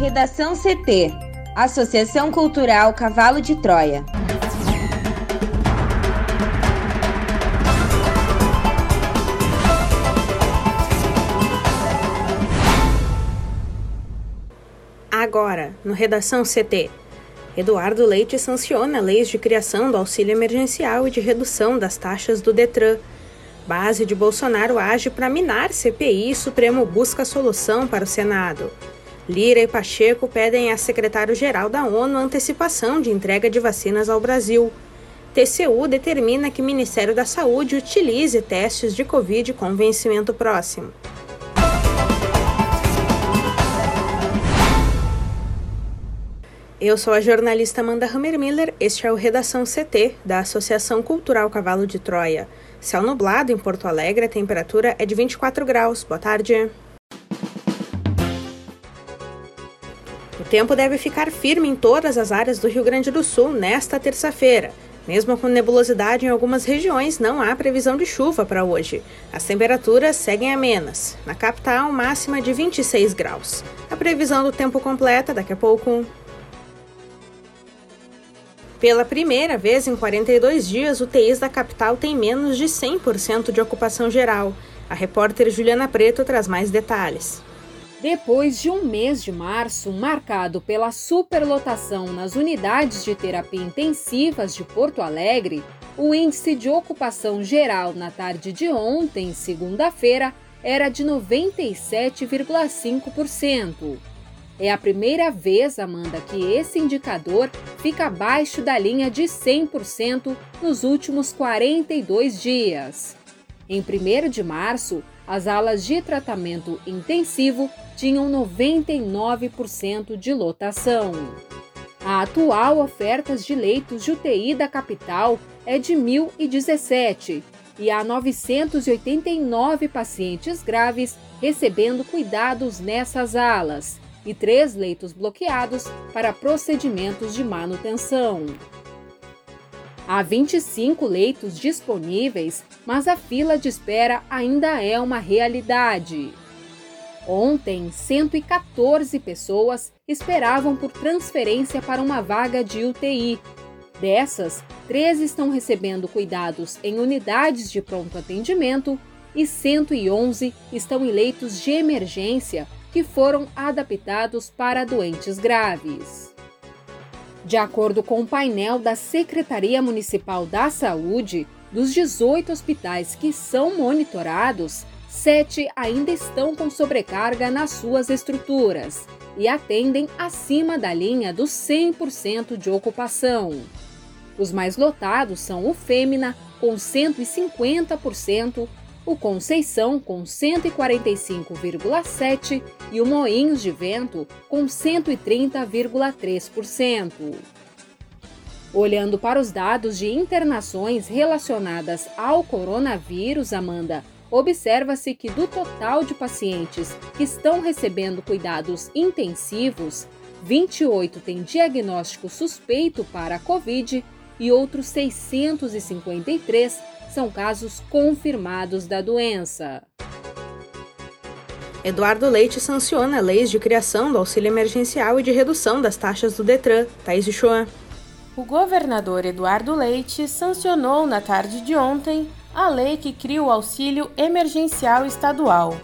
Redação CT Associação Cultural Cavalo de Troia. Agora, no Redação CT. Eduardo Leite sanciona leis de criação do auxílio emergencial e de redução das taxas do Detran. Base de Bolsonaro age para minar CPI e Supremo busca solução para o Senado. Lira e Pacheco pedem a secretário-geral da ONU antecipação de entrega de vacinas ao Brasil. TCU determina que o Ministério da Saúde utilize testes de Covid com vencimento próximo. Eu sou a jornalista Amanda Hammermiller, este é o Redação CT, da Associação Cultural Cavalo de Troia. Céu nublado em Porto Alegre, a temperatura é de 24 graus. Boa tarde. O tempo deve ficar firme em todas as áreas do Rio Grande do Sul nesta terça-feira. Mesmo com nebulosidade em algumas regiões, não há previsão de chuva para hoje. As temperaturas seguem amenas. Na capital, máxima de 26 graus. A previsão do tempo completa daqui a pouco. Pela primeira vez em 42 dias, UTIs da capital têm menos de 100% de ocupação geral. A repórter Juliana Preto traz mais detalhes. Depois de um mês de março marcado pela superlotação nas unidades de terapia intensivas de Porto Alegre, o índice de ocupação geral na tarde de ontem, segunda-feira, era de 97,5%. É a primeira vez, Amanda, que esse indicador fica abaixo da linha de 100% nos últimos 42 dias. Em 1 de março, as alas de tratamento intensivo tinham 99% de lotação. A atual oferta de leitos de UTI da capital é de 1.017 e há 989 pacientes graves recebendo cuidados nessas alas e três leitos bloqueados para procedimentos de manutenção. Há 25 leitos disponíveis, mas a fila de espera ainda é uma realidade. Ontem, 114 pessoas esperavam por transferência para uma vaga de UTI. Dessas, 13 estão recebendo cuidados em unidades de pronto atendimento e 111 estão em leitos de emergência que foram adaptados para doentes graves. De acordo com o painel da Secretaria Municipal da Saúde, dos 18 hospitais que são monitorados, sete ainda estão com sobrecarga nas suas estruturas e atendem acima da linha dos 100% de ocupação. Os mais lotados são o Fêmea, com 150%, o Conceição com 145,7% e o Moinhos de Vento com 130,3%. Olhando para os dados de internações relacionadas ao coronavírus, Amanda, observa-se que do total de pacientes que estão recebendo cuidados intensivos, 28 têm diagnóstico suspeito para a Covid e outros 653 são casos confirmados da doença. Eduardo Leite sanciona leis de criação do auxílio emergencial e de redução das taxas do Detran. Thaís de Chouan. O governador Eduardo Leite sancionou na tarde de ontem a lei que cria o auxílio emergencial estadual.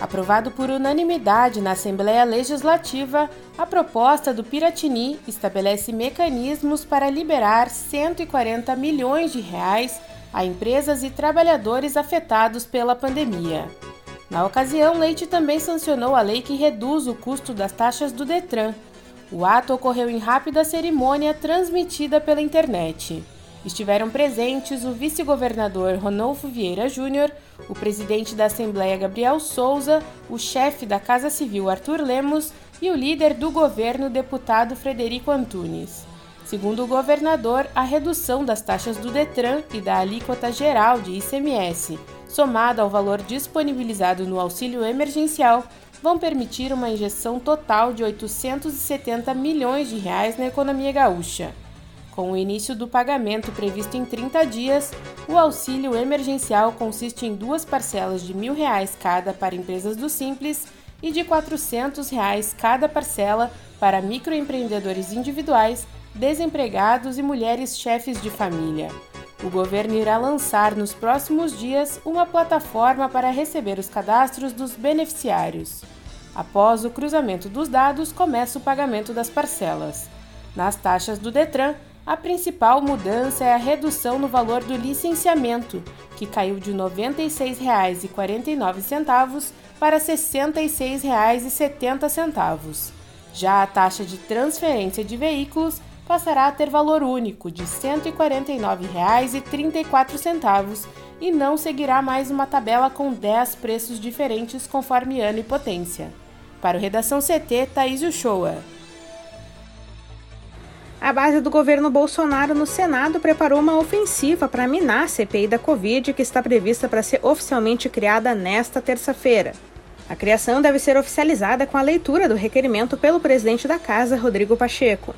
Aprovado por unanimidade na Assembleia Legislativa, a proposta do Piratini estabelece mecanismos para liberar 140 milhões de reais a empresas e trabalhadores afetados pela pandemia. Na ocasião, Leite também sancionou a lei que reduz o custo das taxas do Detran. O ato ocorreu em rápida cerimônia transmitida pela internet. Estiveram presentes o vice-governador Ronolfo Vieira Júnior, o presidente da Assembleia Gabriel Souza, o chefe da Casa Civil Arthur Lemos e o líder do governo, deputado Frederico Antunes. Segundo o governador, a redução das taxas do Detran e da alíquota geral de ICMS, somada ao valor disponibilizado no auxílio emergencial, vão permitir uma injeção total de 870 milhões de reais na economia gaúcha. Com o início do pagamento previsto em 30 dias, o auxílio emergencial consiste em duas parcelas de mil reais cada para empresas do Simples e de 400 reais cada parcela para microempreendedores individuais, desempregados e mulheres chefes de família. O governo irá lançar nos próximos dias uma plataforma para receber os cadastros dos beneficiários. Após o cruzamento dos dados, começa o pagamento das parcelas. Nas taxas do Detran, a principal mudança é a redução no valor do licenciamento, que caiu de R$ 96,49 para R$ 66,70. Já a taxa de transferência de veículos passará a ter valor único de R$ 149,34 e não seguirá mais uma tabela com 10 preços diferentes conforme ano e potência. Para o Redação CT, Thaís Uchoa. A base do governo Bolsonaro no Senado preparou uma ofensiva para minar a CPI da Covid, que está prevista para ser oficialmente criada nesta terça-feira. A criação deve ser oficializada com a leitura do requerimento pelo presidente da Casa, Rodrigo Pacheco.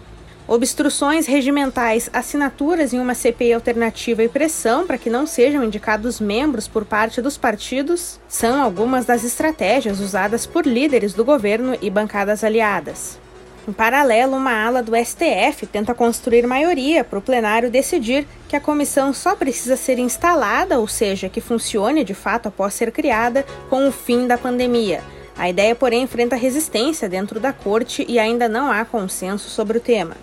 Obstruções regimentais, assinaturas em uma CPI alternativa e pressão para que não sejam indicados membros por parte dos partidos são algumas das estratégias usadas por líderes do governo e bancadas aliadas. Em paralelo, uma ala do STF tenta construir maioria para o plenário decidir que a comissão só precisa ser instalada, ou seja, que funcione de fato após ser criada, com o fim da pandemia. A ideia, porém, enfrenta resistência dentro da corte e ainda não há consenso sobre o tema.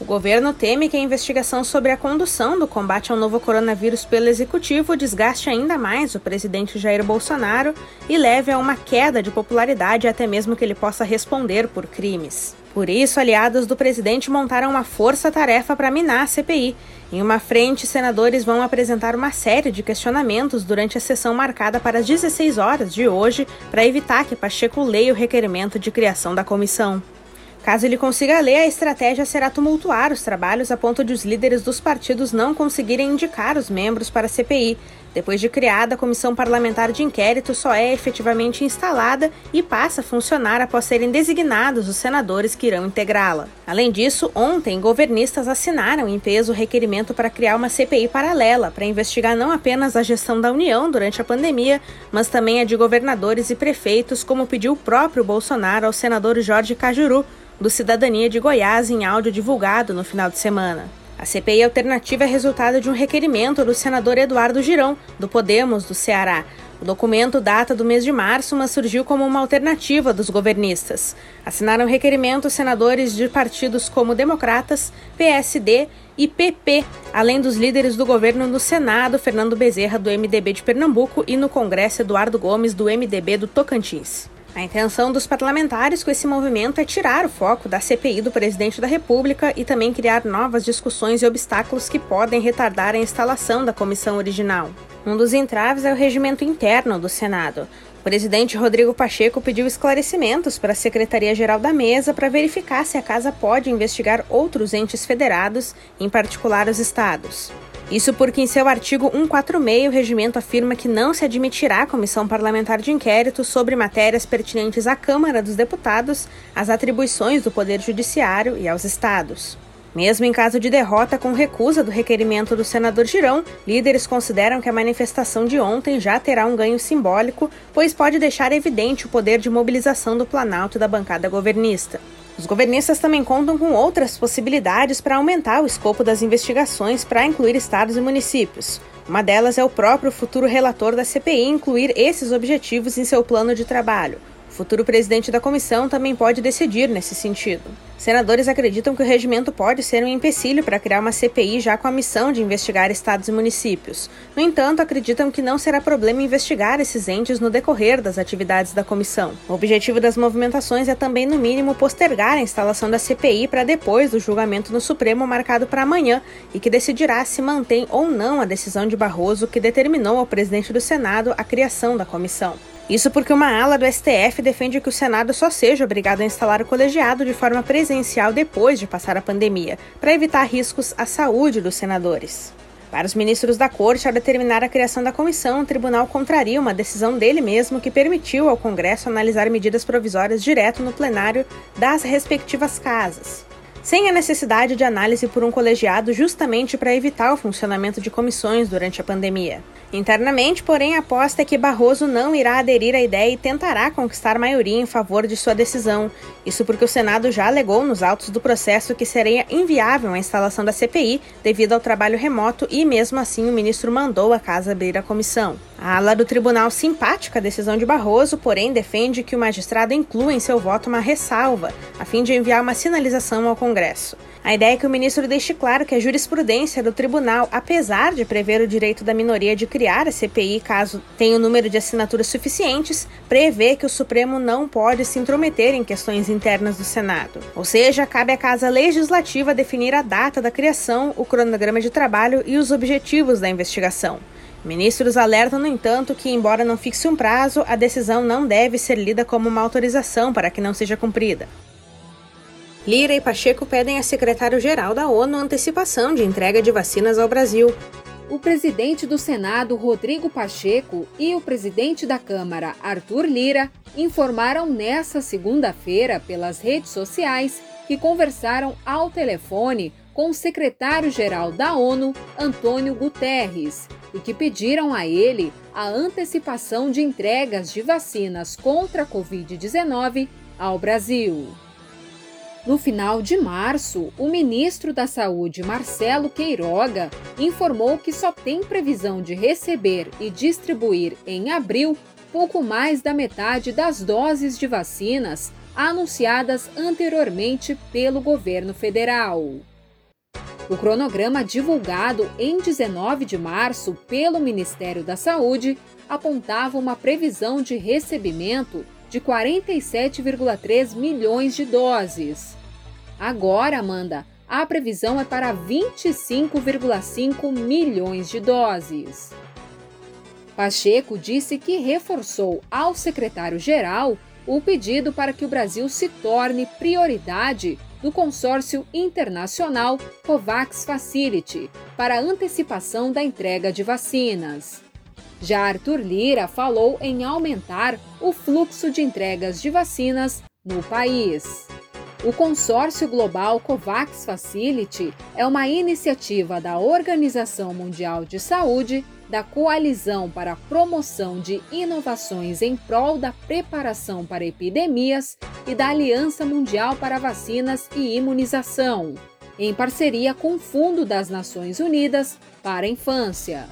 O governo teme que a investigação sobre a condução do combate ao novo coronavírus pelo executivo desgaste ainda mais o presidente Jair Bolsonaro e leve a uma queda de popularidade até mesmo que ele possa responder por crimes. Por isso, aliados do presidente montaram uma força-tarefa para minar a CPI. Em uma frente, senadores vão apresentar uma série de questionamentos durante a sessão marcada para as 16 horas de hoje, para evitar que Pacheco leia o requerimento de criação da comissão. Caso ele consiga ler, a estratégia será tumultuar os trabalhos a ponto de os líderes dos partidos não conseguirem indicar os membros para a CPI. Depois de criada, a comissão parlamentar de inquérito só é efetivamente instalada e passa a funcionar após serem designados os senadores que irão integrá-la. Além disso, ontem, governistas assinaram em peso o requerimento para criar uma CPI paralela para investigar não apenas a gestão da União durante a pandemia, mas também a de governadores e prefeitos, como pediu o próprio Bolsonaro ao senador Jorge Cajuru do Cidadania de Goiás em áudio divulgado no final de semana. A CPI alternativa é resultado de um requerimento do senador Eduardo Girão, do Podemos, do Ceará. O documento data do mês de março, mas surgiu como uma alternativa dos governistas. Assinaram o requerimento senadores de partidos como Democratas, PSD e PP, além dos líderes do governo no Senado, Fernando Bezerra, do MDB de Pernambuco, e no Congresso, Eduardo Gomes, do MDB do Tocantins. A intenção dos parlamentares com esse movimento é tirar o foco da CPI do presidente da República e também criar novas discussões e obstáculos que podem retardar a instalação da comissão original. Um dos entraves é o regimento interno do Senado. O presidente Rodrigo Pacheco pediu esclarecimentos para a Secretaria-Geral da Mesa para verificar se a casa pode investigar outros entes federados, em particular os estados. Isso porque, em seu artigo 146, o regimento afirma que não se admitirá comissão parlamentar de inquérito sobre matérias pertinentes à Câmara dos Deputados, às atribuições do Poder Judiciário e aos Estados. Mesmo em caso de derrota com recusa do requerimento do senador Girão, líderes consideram que a manifestação de ontem já terá um ganho simbólico, pois pode deixar evidente o poder de mobilização do Planalto e da bancada governista. Os governistas também contam com outras possibilidades para aumentar o escopo das investigações para incluir estados e municípios. Uma delas é o próprio futuro relator da CPI incluir esses objetivos em seu plano de trabalho. O futuro presidente da comissão também pode decidir nesse sentido. Senadores acreditam que o regimento pode ser um empecilho para criar uma CPI já com a missão de investigar estados e municípios. No entanto, acreditam que não será problema investigar esses entes no decorrer das atividades da comissão. O objetivo das movimentações é também, no mínimo, postergar a instalação da CPI para depois do julgamento no Supremo marcado para amanhã e que decidirá se mantém ou não a decisão de Barroso que determinou ao presidente do Senado a criação da comissão. Isso porque uma ala do STF defende que o Senado só seja obrigado a instalar o colegiado de forma presencial depois de passar a pandemia, para evitar riscos à saúde dos senadores. Para os ministros da Corte, ao determinar a criação da comissão, o tribunal contraria uma decisão dele mesmo que permitiu ao Congresso analisar medidas provisórias direto no plenário das respectivas casas, sem a necessidade de análise por um colegiado justamente para evitar o funcionamento de comissões durante a pandemia. Internamente, porém, a aposta é que Barroso não irá aderir à ideia e tentará conquistar maioria em favor de sua decisão. Isso porque o Senado já alegou nos autos do processo que seria inviável a instalação da CPI devido ao trabalho remoto e, mesmo assim, o ministro mandou a casa abrir a comissão. A ala do tribunal simpática à decisão de Barroso, porém, defende que o magistrado inclua em seu voto uma ressalva, a fim de enviar uma sinalização ao Congresso. A ideia é que o ministro deixe claro que a jurisprudência do tribunal, apesar de prever o direito da minoria de criar a CPI caso tenha o número de assinaturas suficientes, prevê que o Supremo não pode se intrometer em questões internas do Senado. Ou seja, cabe à Casa Legislativa definir a data da criação, o cronograma de trabalho e os objetivos da investigação. Ministros alertam, no entanto, que, embora não fixe um prazo, a decisão não deve ser lida como uma autorização para que não seja cumprida. Lira e Pacheco pedem a secretário-geral da ONU antecipação de entrega de vacinas ao Brasil. O presidente do Senado, Rodrigo Pacheco, e o presidente da Câmara, Arthur Lira, informaram nesta segunda-feira pelas redes sociais que conversaram ao telefone com o secretário-geral da ONU, Antônio Guterres, e que pediram a ele a antecipação de entregas de vacinas contra a Covid-19 ao Brasil. No final de março, o ministro da Saúde, Marcelo Queiroga, informou que só tem previsão de receber e distribuir em abril pouco mais da metade das doses de vacinas anunciadas anteriormente pelo governo federal. O cronograma divulgado em 19 de março pelo Ministério da Saúde apontava uma previsão de recebimento de 47,3 milhões de doses. Agora, Amanda, a previsão é para 25,5 milhões de doses. Pacheco disse que reforçou ao secretário-geral o pedido para que o Brasil se torne prioridade do consórcio internacional COVAX Facility para antecipação da entrega de vacinas. Já Arthur Lira falou em aumentar o fluxo de entregas de vacinas no país. O consórcio global COVAX Facility é uma iniciativa da Organização Mundial de Saúde, da Coalizão para a Promoção de Inovações em prol da preparação para epidemias e da Aliança Mundial para Vacinas e Imunização, em parceria com o Fundo das Nações Unidas para a Infância.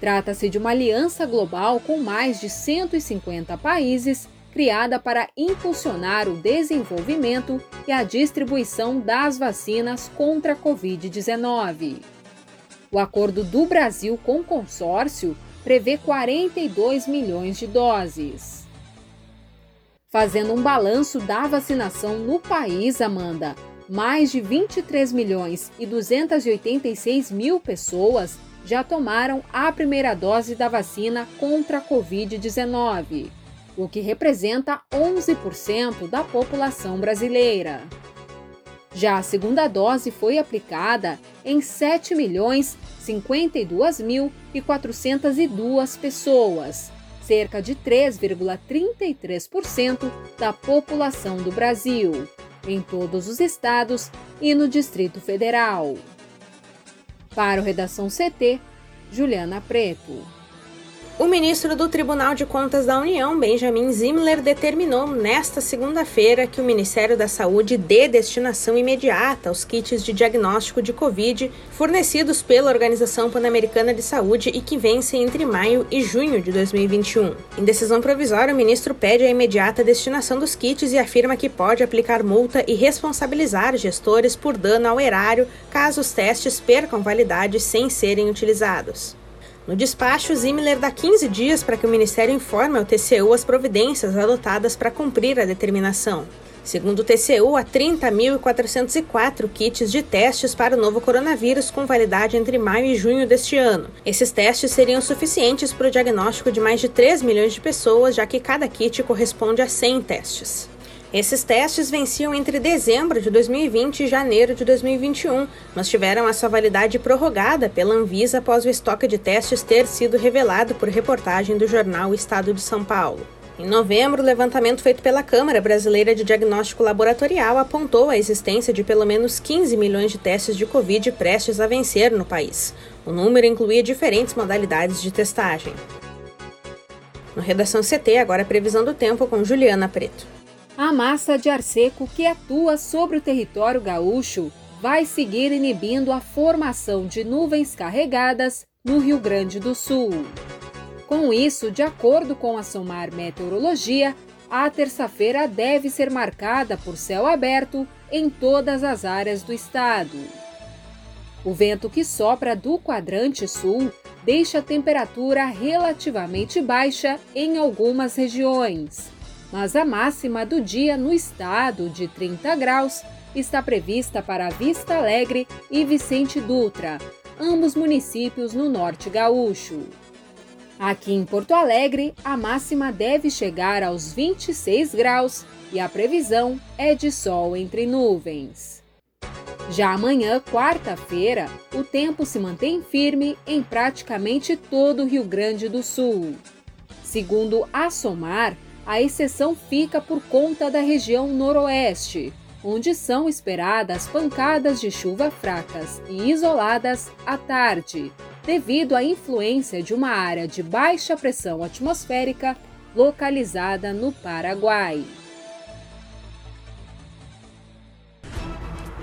Trata-se de uma aliança global com mais de 150 países, criada para impulsionar o desenvolvimento e a distribuição das vacinas contra a Covid-19. O acordo do Brasil com o consórcio prevê 42 milhões de doses. Fazendo um balanço da vacinação no país, Amanda, mais de 23 milhões e 286 mil pessoas já tomaram a primeira dose da vacina contra a Covid-19, o que representa 11% da população brasileira. Já a segunda dose foi aplicada em 7 milhões 52 mil e 402 pessoas, cerca de 3,33% da população do Brasil, em todos os estados e no Distrito Federal. Para o Redação CT, Juliana Preto. O ministro do Tribunal de Contas da União, Benjamin Zimler, determinou nesta segunda-feira que o Ministério da Saúde dê destinação imediata aos kits de diagnóstico de Covid fornecidos pela Organização Pan-Americana de Saúde e que vencem entre maio e junho de 2021. Em decisão provisória, o ministro pede a imediata destinação dos kits e afirma que pode aplicar multa e responsabilizar gestores por dano ao erário caso os testes percam validade sem serem utilizados. No despacho, Zimmer dá 15 dias para que o Ministério informe ao TCU as providências adotadas para cumprir a determinação. Segundo o TCU, há 30.404 kits de testes para o novo coronavírus com validade entre maio e junho deste ano. Esses testes seriam suficientes para o diagnóstico de mais de 3 milhões de pessoas, já que cada kit corresponde a 100 testes. Esses testes venciam entre dezembro de 2020 e janeiro de 2021, mas tiveram a sua validade prorrogada pela Anvisa após o estoque de testes ter sido revelado por reportagem do jornal Estado de São Paulo. Em novembro, o levantamento feito pela Câmara Brasileira de Diagnóstico Laboratorial apontou a existência de pelo menos 15 milhões de testes de Covid prestes a vencer no país. O número incluía diferentes modalidades de testagem. No Redação CT, agora a previsão do tempo com Juliana Preto. A massa de ar seco que atua sobre o território gaúcho vai seguir inibindo a formação de nuvens carregadas no Rio Grande do Sul. Com isso, de acordo com a SOMAR Meteorologia, a terça-feira deve ser marcada por céu aberto em todas as áreas do estado. O vento que sopra do quadrante sul deixa a temperatura relativamente baixa em algumas regiões, mas a máxima do dia no estado, de 30 graus, está prevista para Vista Alegre e Vicente Dutra, ambos municípios no norte gaúcho. Aqui em Porto Alegre, a máxima deve chegar aos 26 graus e a previsão é de sol entre nuvens. Já amanhã, quarta-feira, o tempo se mantém firme em praticamente todo o Rio Grande do Sul. Segundo a SOMAR, a exceção fica por conta da região noroeste, onde são esperadas pancadas de chuva fracas e isoladas à tarde, devido à influência de uma área de baixa pressão atmosférica localizada no Paraguai.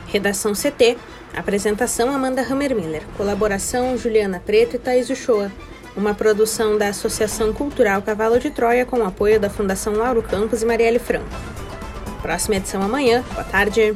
Redação CT. Apresentação Amanda Hammermiller. Colaboração Juliana Preto e Thaís Uchoa. Uma produção da Associação Cultural Cavalo de Troia com o apoio da Fundação Lauro Campos e Marielle Franco. Próxima edição amanhã. Boa tarde.